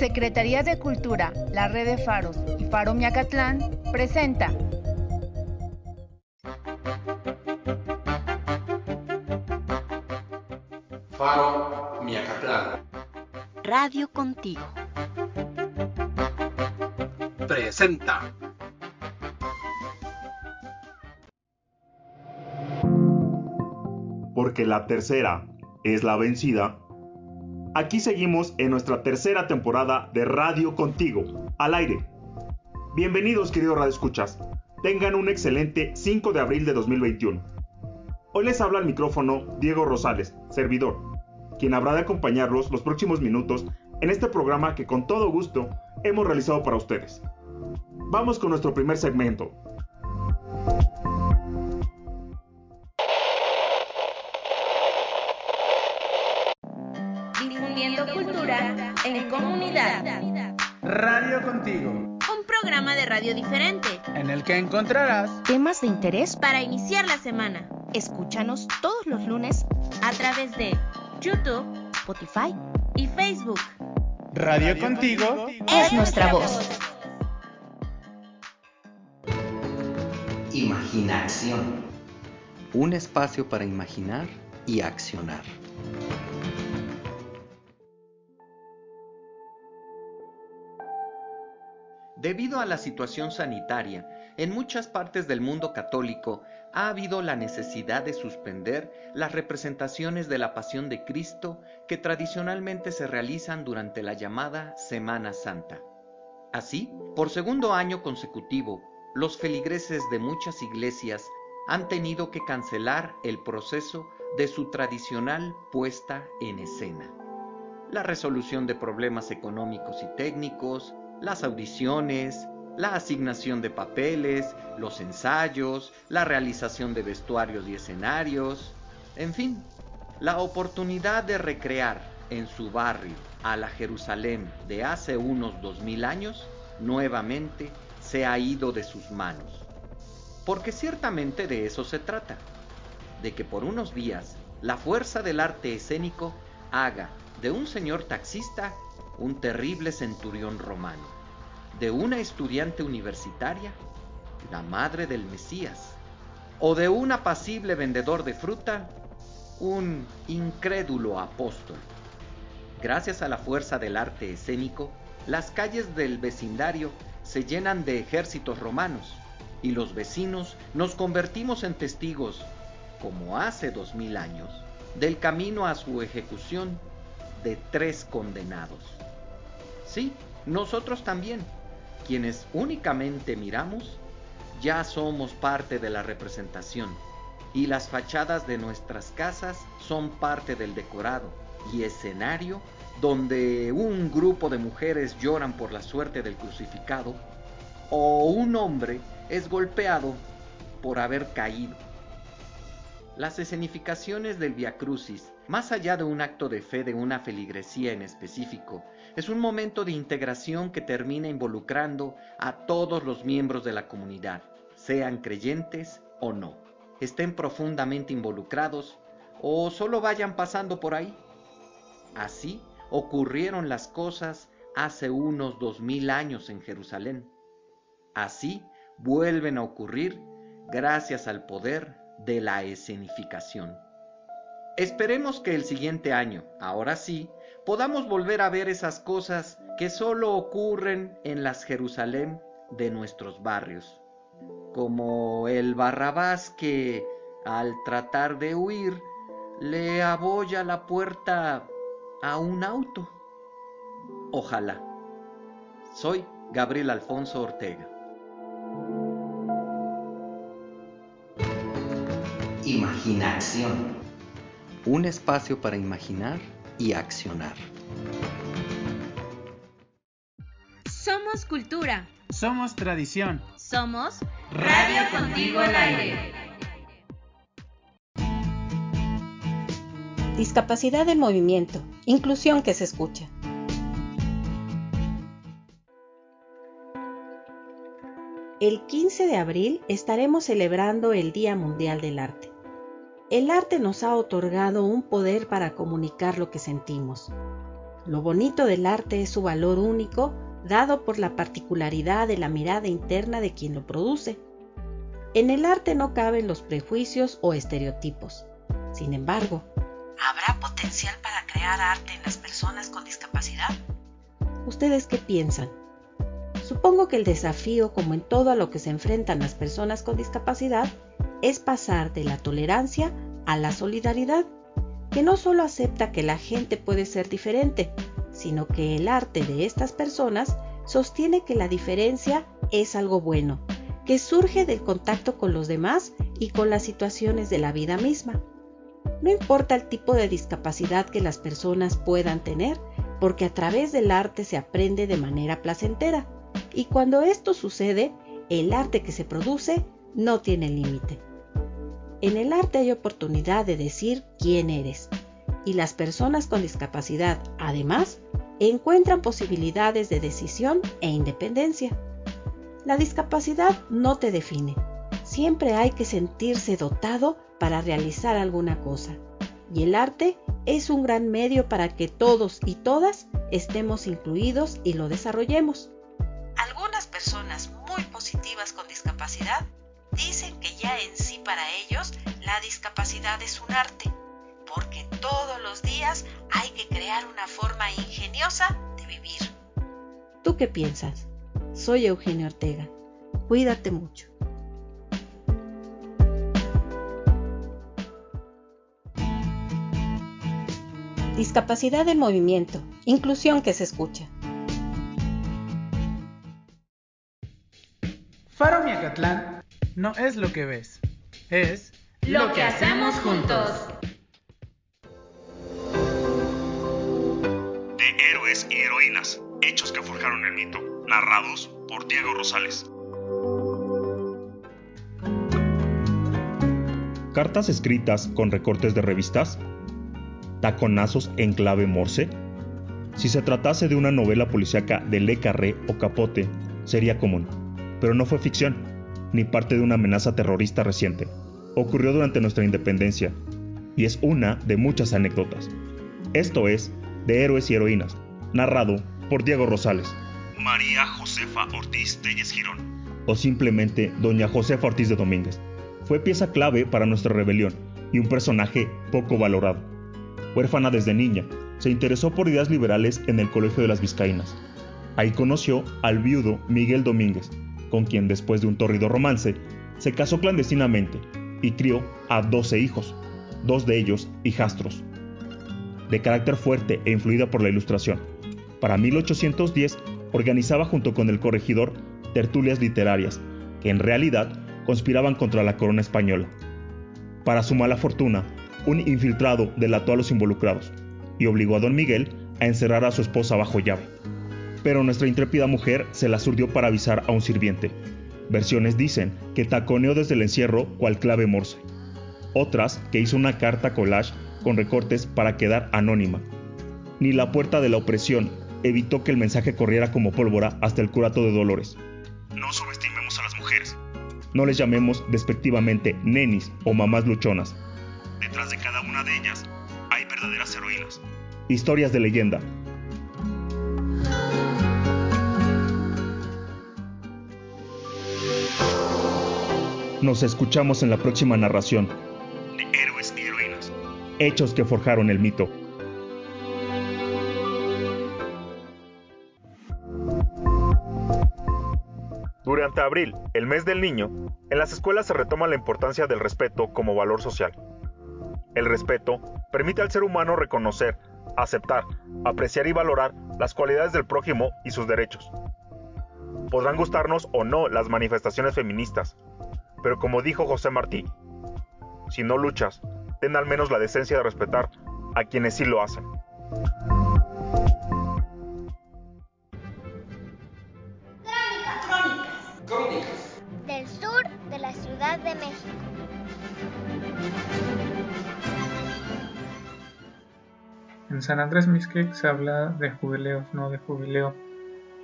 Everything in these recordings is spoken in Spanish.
Secretaría de Cultura, la Red de Faros y Faro Miacatlán presenta Faro Miacatlán. Radio contigo. Presenta. Porque la tercera es la vencida. Aquí seguimos en nuestra tercera temporada de Radio Contigo, al aire. Bienvenidos queridos Radio Escuchas. Tengan un excelente 5 de abril de 2021. Hoy les habla al micrófono Diego Rosales, servidor, quien habrá de acompañarlos los próximos minutos en este programa que con todo gusto hemos realizado para ustedes. Vamos con nuestro primer segmento. Que encontrarás Temas de interés para iniciar la semana Escúchanos todos los lunes a través de YouTube Spotify. y Facebook. Radio Contigo. Es nuestra voz. Imaginación. Un espacio para imaginar y accionar. Debido a la situación sanitaria, en muchas partes del mundo católico ha habido la necesidad de suspender las representaciones de la Pasión de Cristo que tradicionalmente se realizan durante la llamada Semana Santa. Así, por segundo año consecutivo, los feligreses de muchas iglesias han tenido que cancelar el proceso de su tradicional puesta en escena. La resolución de problemas económicos y técnicos, las audiciones, la asignación de papeles, los ensayos, la realización de vestuarios y escenarios, en fin, la oportunidad de recrear en su barrio a la Jerusalén de hace unos dos mil años, nuevamente se ha ido de sus manos. Porque ciertamente de eso se trata, de que por unos días la fuerza del arte escénico haga de un señor taxista un terrible centurión romano, de una estudiante universitaria la madre del Mesías, o de un apacible vendedor de fruta un incrédulo apóstol. Gracias a la fuerza del arte escénico, las calles del vecindario se llenan de ejércitos romanos y los vecinos nos convertimos en testigos, como hace dos mil años, del camino a su ejecución de tres condenados. Sí, nosotros también, quienes únicamente miramos, ya somos parte de la representación y las fachadas de nuestras casas son parte del decorado y escenario donde un grupo de mujeres lloran por la suerte del crucificado o un hombre es golpeado por haber caído. Las escenificaciones del Via Crucis, más allá de un acto de fe de una feligresía en específico, es un momento de integración que termina involucrando a todos los miembros de la comunidad, sean creyentes o no, estén profundamente involucrados o solo vayan pasando por ahí. Así ocurrieron las cosas hace unos dos mil años en Jerusalén. Así vuelven a ocurrir gracias al poder de la escenificación. Esperemos que el siguiente año, ahora sí, podamos volver a ver esas cosas que solo ocurren en las Jerusalén de nuestros barrios, como el Barrabás que, al tratar de huir, le abolla la puerta a un auto. Ojalá. Soy Gabriel Alfonso Ortega. Imaginación. Un espacio para imaginar y accionar. Somos cultura. Somos tradición. Somos Radio Contigo al Aire. Discapacidad del movimiento. Inclusión que se escucha. El 15 de abril estaremos celebrando el Día Mundial del Arte. El arte nos ha otorgado un poder para comunicar lo que sentimos. Lo bonito del arte es su valor único, dado por la particularidad de la mirada interna de quien lo produce. En el arte no caben los prejuicios o estereotipos. Sin embargo, ¿habrá potencial para crear arte en las personas con discapacidad? ¿Ustedes qué piensan? Supongo que el desafío, como en todo a lo que se enfrentan las personas con discapacidad, es pasar de la tolerancia a la solidaridad, que no solo acepta que la gente puede ser diferente, sino que el arte de estas personas sostiene que la diferencia es algo bueno, que surge del contacto con los demás y con las situaciones de la vida misma. No importa el tipo de discapacidad que las personas puedan tener, porque a través del arte se aprende de manera placentera y cuando esto sucede, el arte que se produce no tiene límite. En el arte hay oportunidad de decir quién eres, y las personas con discapacidad, además, encuentran posibilidades de decisión e independencia. La discapacidad no te define. Siempre hay que sentirse dotado para realizar alguna cosa. Y el arte es un gran medio para que todos y todas estemos incluidos y lo desarrollemos. Con discapacidad dicen que ya en sí para ellos la discapacidad es un arte, porque todos los días hay que crear una forma ingeniosa de vivir. ¿Tú qué piensas? Soy Eugenio Ortega. Cuídate mucho. Discapacidad en movimiento, inclusión que se escucha. No es lo que ves, es lo que hacemos juntos. De héroes y heroínas, hechos que forjaron el mito, narrados por Diego Rosales. Cartas escritas con recortes de revistas, taconazos en clave morse. Si se tratase de una novela policíaca de Le Carré o Capote, sería común pero no fue ficción, ni parte de una amenaza terrorista reciente. Ocurrió durante nuestra independencia, y es una de muchas anécdotas. Esto es De Héroes y Heroínas, narrado por Diego Rosales. María Josefa Ortiz Telles Girón. O simplemente Doña Josefa Ortiz de Domínguez. Fue pieza clave para nuestra rebelión y un personaje poco valorado. Huérfana desde niña, se interesó por ideas liberales en el Colegio de las Vizcaínas. Ahí conoció al viudo Miguel Domínguez, con quien después de un torrido romance, se casó clandestinamente y crió a 12 hijos, dos de ellos hijastros. De carácter fuerte e influida por la ilustración, para 1810 organizaba junto con el corregidor tertulias literarias, que en realidad conspiraban contra la corona española. Para su mala fortuna, un infiltrado delató a los involucrados y obligó a don Miguel a encerrar a su esposa bajo llave pero nuestra intrépida mujer se la surdió para avisar a un sirviente. Versiones dicen que taconeó desde el encierro cual clave morse. Otras que hizo una carta collage con recortes para quedar anónima. Ni la puerta de la opresión evitó que el mensaje corriera como pólvora hasta el curato de Dolores. No subestimemos a las mujeres. No les llamemos despectivamente nenis o mamás luchonas. Detrás de cada una de ellas hay verdaderas heroínas. Historias de leyenda, Nos escuchamos en la próxima narración de Héroes y Heroínas, hechos que forjaron el mito. Durante abril, el mes del niño, en las escuelas se retoma la importancia del respeto como valor social. El respeto permite al ser humano reconocer, aceptar, apreciar y valorar las cualidades del prójimo y sus derechos. Podrán gustarnos o no las manifestaciones feministas, pero como dijo José Martí, si no luchas, ten al menos la decencia de respetar a quienes sí lo hacen. Crónicas. Crónicas. Del sur de la Ciudad de México. En San Andrés Mixquic se habla de jubileos, no de jubileo,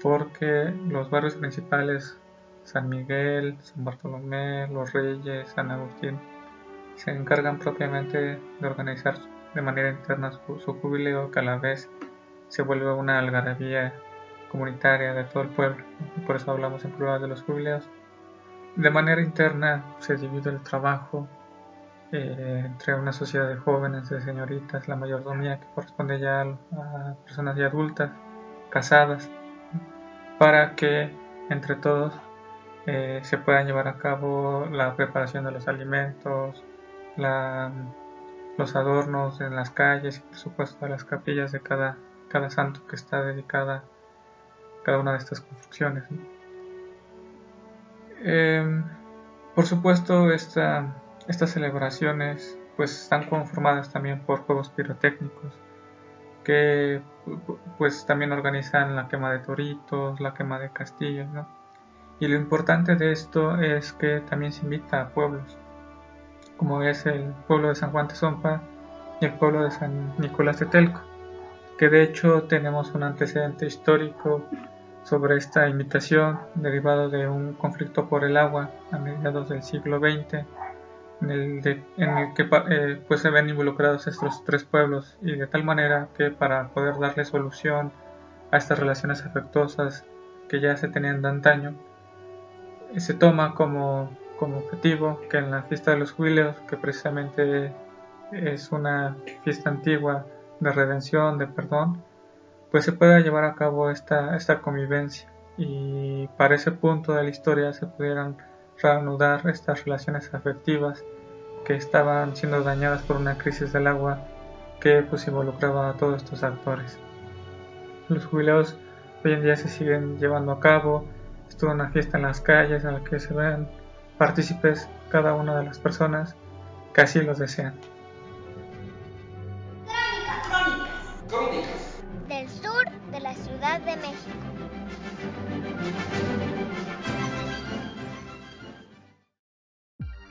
porque los barrios principales San Miguel, San Bartolomé, Los Reyes, San Agustín, se encargan propiamente de organizar de manera interna su, jubileo que a la vez se vuelve una algarabía comunitaria de todo el pueblo. Por eso hablamos en plural de los jubileos. De manera interna se divide el trabajo eh, entre una sociedad de jóvenes, de señoritas, la mayordomía que corresponde ya a personas ya adultas, casadas, para que entre todos eh, se puedan llevar a cabo la preparación de los alimentos, los adornos en las calles y por supuesto las capillas de cada, santo que está dedicada cada una de estas construcciones. Em, por supuesto esta, estas celebraciones pues están conformadas también por juegos pirotécnicos que pues también organizan la quema de toritos, la quema de castillos, Y lo importante de esto es que también se invita a pueblos como es el pueblo de San Juan Tezompa y el pueblo de San Nicolás de Telco, que de hecho tenemos un antecedente histórico sobre esta invitación derivado de un conflicto por el agua a mediados del siglo XX en el, que eh, pues se ven involucrados estos tres pueblos y de tal manera que para poder darle solución a estas relaciones afectuosas que ya se tenían de antaño se toma como como objetivo que en la fiesta de los jubileos, que precisamente es una fiesta antigua de redención, de perdón, pues se pueda llevar a cabo esta, esta convivencia y para ese punto de la historia se pudieran reanudar estas relaciones afectivas que estaban siendo dañadas por una crisis del agua que pues involucraba a todos estos actores. Los jubileos hoy en día se siguen llevando a cabo, es una fiesta en las calles en la que se ven partícipes cada una de las personas que así los desean. Crónicas. Del sur de la Ciudad de México.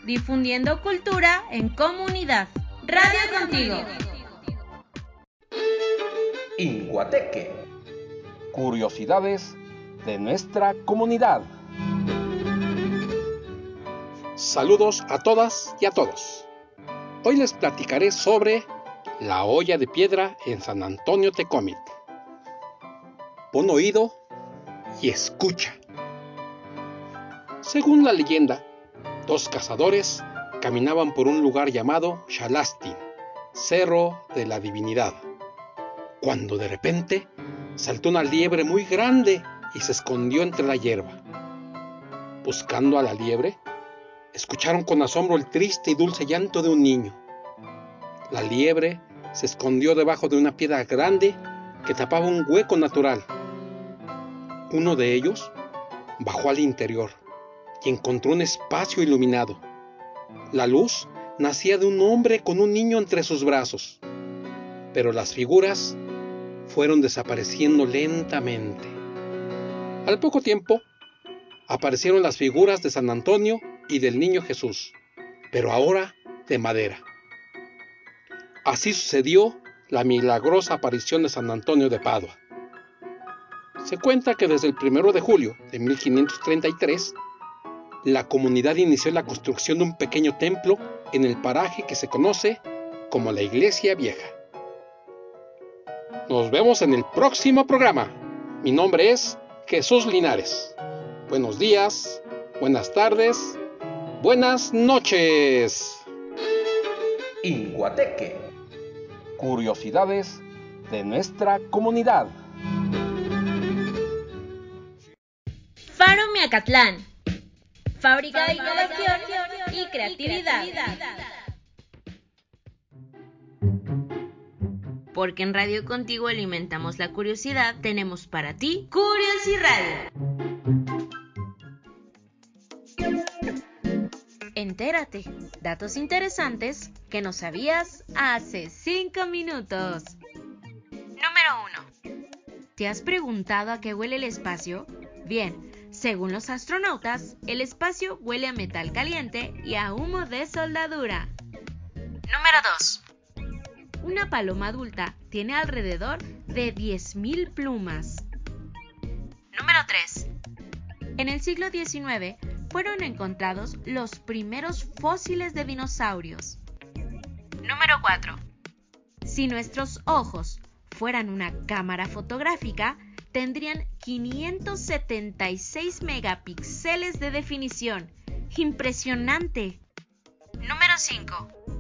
Difundiendo cultura en comunidad. Radio contigo. Inguateque. Curiosidades de nuestra comunidad. Saludos a todas y a todos. Hoy les platicaré sobre la olla de piedra en San Antonio Tecomit. Pon oído y escucha. Según la leyenda, dos cazadores caminaban por un lugar llamado Shalastin, Cerro de la Divinidad, cuando de repente saltó una liebre muy grande y se escondió entre la hierba. Buscando a la liebre, escucharon con asombro el triste y dulce llanto de un niño. La liebre se escondió debajo de una piedra grande que tapaba un hueco natural. Uno de ellos bajó al interior y encontró un espacio iluminado. La luz nacía de un hombre con un niño entre sus brazos, pero las figuras fueron desapareciendo lentamente. Al poco tiempo, aparecieron las figuras de San Antonio y del niño Jesús, pero ahora de madera. Así sucedió la milagrosa aparición de San Antonio de Padua. Se cuenta que desde el 1 de julio de 1533, la comunidad inició la construcción de un pequeño templo en el paraje que se conoce como la Iglesia Vieja. Nos vemos en el próximo programa. Mi nombre es Jesús Linares. Buenos días, buenas tardes Buenas noches. Inguateque. Curiosidades de nuestra comunidad. Faro Miacatlán. Fábrica de innovación y creatividad. Porque en Radio Contigo alimentamos la curiosidad, tenemos para ti Radio. Entérate, datos interesantes que no sabías hace 5 minutos. Número 1. ¿Te has preguntado a qué huele el espacio? Bien, según los astronautas, el espacio huele a metal caliente y a humo de soldadura. Número 2. Una paloma adulta tiene alrededor de 10.000 plumas. Número 3. En el siglo XIX, fueron encontrados los primeros fósiles de dinosaurios. Número 4. Si nuestros ojos fueran una cámara fotográfica, tendrían 576 megapíxeles de definición. ¡Impresionante! Número 5.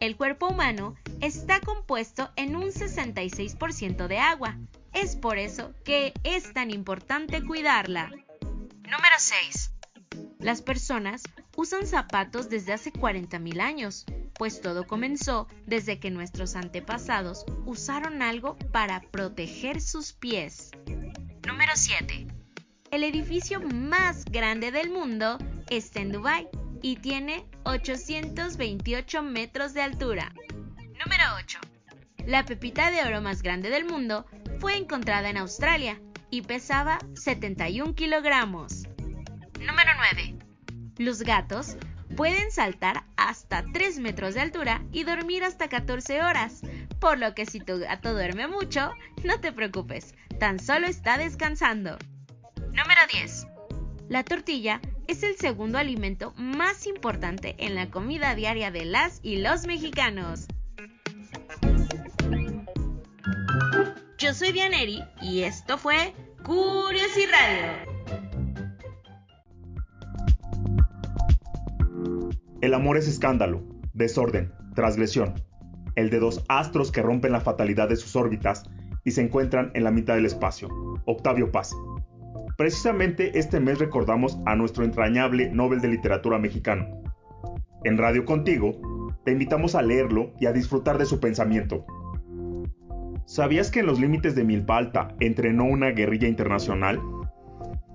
El cuerpo humano está compuesto en un 66% de agua. Es por eso que es tan importante cuidarla. Número 6. Las personas usan zapatos desde hace 40.000 años, pues todo comenzó desde que nuestros antepasados usaron algo para proteger sus pies. Número 7. El edificio más grande del mundo está en Dubái y tiene 828 metros de altura. Número 8. La pepita de oro más grande del mundo fue encontrada en Australia y pesaba 71 kilogramos. Número 9. Los gatos pueden saltar hasta 3 metros de altura y dormir hasta 14 horas, por lo que si tu gato duerme mucho, no te preocupes, tan solo está descansando. Número 10. La tortilla es el segundo alimento más importante en la comida diaria de las y los mexicanos. Yo soy Dianeri y esto fue Curiosi Radio. El amor es escándalo, desorden, transgresión. El de dos astros que rompen la fatalidad de sus órbitas y se encuentran en la mitad del espacio. Octavio Paz. Precisamente este mes recordamos a nuestro entrañable Nobel de Literatura mexicano. En Radio Contigo, te invitamos a leerlo y a disfrutar de su pensamiento. ¿Sabías que en los límites de Milpa Alta entrenó una guerrilla internacional?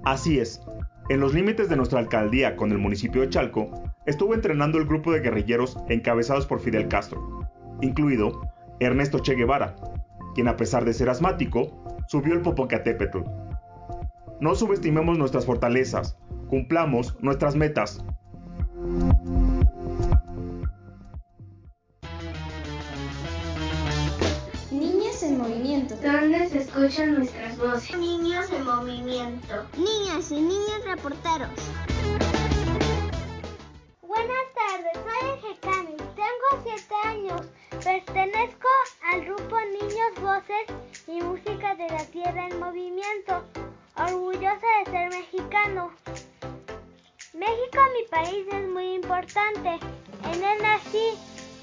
Así es, en los límites de nuestra alcaldía con el municipio de Chalco, estuvo entrenando el grupo de guerrilleros encabezados por Fidel Castro, incluido Ernesto Che Guevara, quien a pesar de ser asmático, subió el Popocatépetl. No subestimemos nuestras fortalezas, cumplamos nuestras metas. Niños en movimiento. ¿Dónde se escuchan nuestras voces? Niños en movimiento. Niñas y niños reporteros. Buenas tardes, soy Ejecami, tengo 7 años. Pertenezco al grupo Niños, Voces y Música de la Tierra en Movimiento. Orgullosa de ser mexicano. México, mi país, es muy importante. En él nací,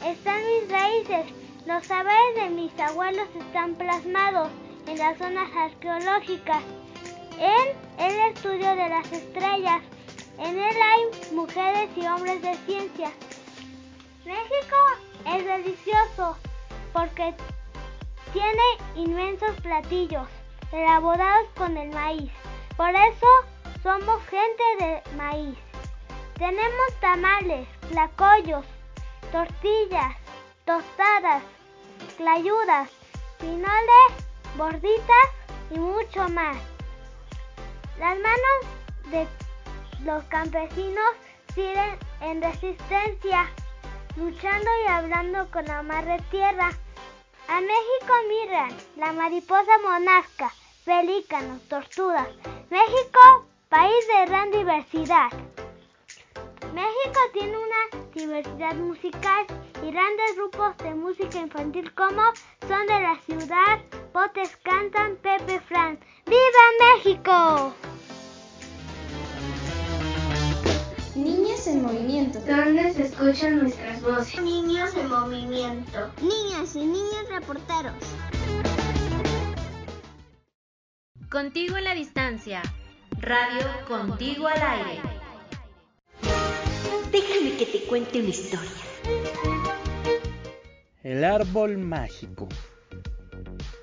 están mis raíces. Los saberes de mis abuelos están plasmados en las zonas arqueológicas. En el estudio de las estrellas. En él hay mujeres y hombres de ciencia. México es delicioso porque tiene inmensos platillos elaborados con el maíz. Por eso somos gente de maíz. Tenemos tamales, tlacoyos, tortillas, tostadas, clayudas, pinoles, gorditas y mucho más. Las manos de los campesinos siguen en resistencia, luchando y hablando con la madre tierra. A México miran la mariposa monasca, pelícanos, tortugas. México, país de gran diversidad. México tiene una diversidad musical y grandes grupos de música infantil como Son de la Ciudad, Botes Cantan, Pepe Fran. ¡Viva México! Niños en movimiento. ¿Dónde se escuchan nuestras voces? Niños en movimiento. Niñas y niños reporteros. Contigo en la distancia. Radio Contigo al aire. Déjame que te cuente una historia. El árbol mágico.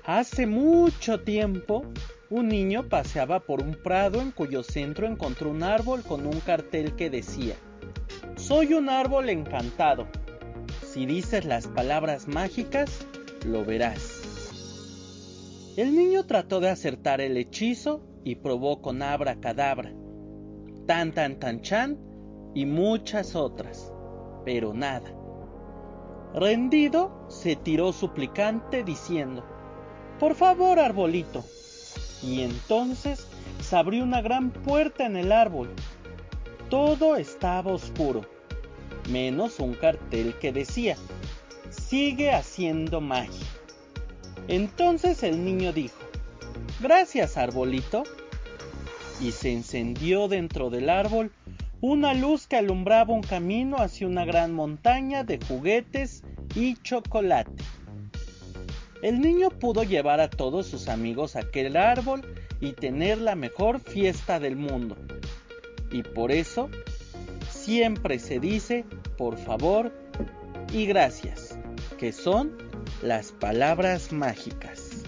Hace mucho tiempo, un niño paseaba por un prado en cuyo centro encontró un árbol con un cartel que decía, Soy un árbol encantado. Si dices las palabras mágicas, lo verás. El niño trató de acertar el hechizo y probó con abra cadabra, tan tan tan chan y muchas otras, pero nada. Rendido, se tiró suplicante diciendo, Por favor, arbolito. Y entonces se abrió una gran puerta en el árbol. Todo estaba oscuro, menos un cartel que decía, Sigue haciendo magia. Entonces el niño dijo, Gracias, arbolito. Y se encendió dentro del árbol una luz que alumbraba un camino hacia una gran montaña de juguetes y chocolate. El niño pudo llevar a todos sus amigos a aquel árbol y tener la mejor fiesta del mundo. Y por eso siempre se dice por favor y gracias, que son las palabras mágicas.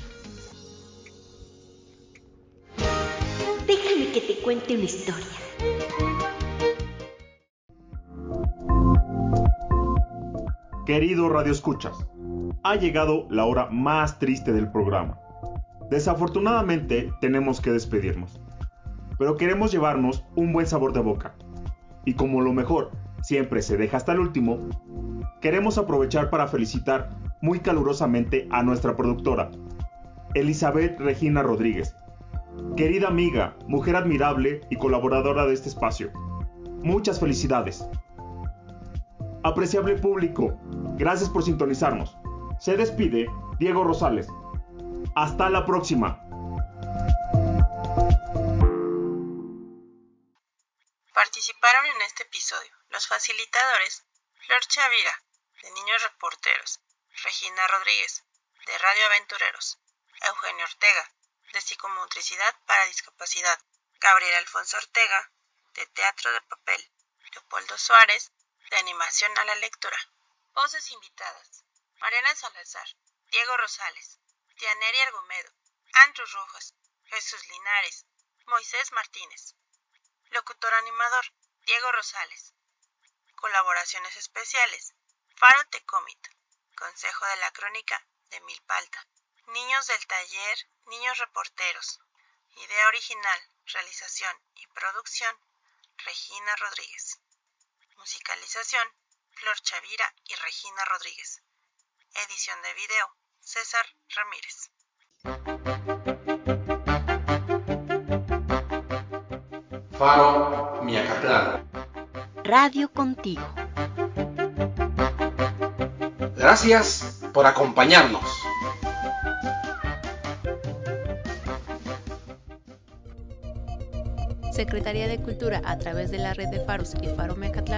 Déjame que te cuente una historia. Querido Radio Escuchas, ha llegado la hora más triste del programa. Desafortunadamente tenemos que despedirnos, pero queremos llevarnos un buen sabor de boca. Y como lo mejor siempre se deja hasta el último, queremos aprovechar para felicitar muy calurosamente a nuestra productora, Elizabeth Regina Rodríguez, querida amiga, mujer admirable y colaboradora de este espacio. Muchas felicidades. Apreciable público, gracias por sintonizarnos. Se despide Diego Rosales. Hasta la próxima. Participaron en este episodio los facilitadores Flor Chavira, de Niños Reporteros, Regina Rodríguez, de Radio Aventureros, Eugenio Ortega, de Psicomotricidad para Discapacidad, Gabriel Alfonso Ortega, de Teatro de Papel, Leopoldo Suárez, de Animación a la Lectura. Voces invitadas. Mariana Salazar, Diego Rosales, Dianeri Argumedo, Andrew Rojas, Jesús Linares, Moisés Martínez. Locutor animador, Diego Rosales. Colaboraciones especiales, Faro Tecomit, Consejo de la Crónica de Milpalta. Niños del taller, Niños Reporteros. Idea original, realización y producción, Regina Rodríguez. Musicalización, Flor Chavira y Regina Rodríguez. Edición de video, César Ramírez. Faro Miacatlán. Radio contigo. Gracias por acompañarnos. Secretaría de Cultura a través de la red de Faros y Faro Mecatlán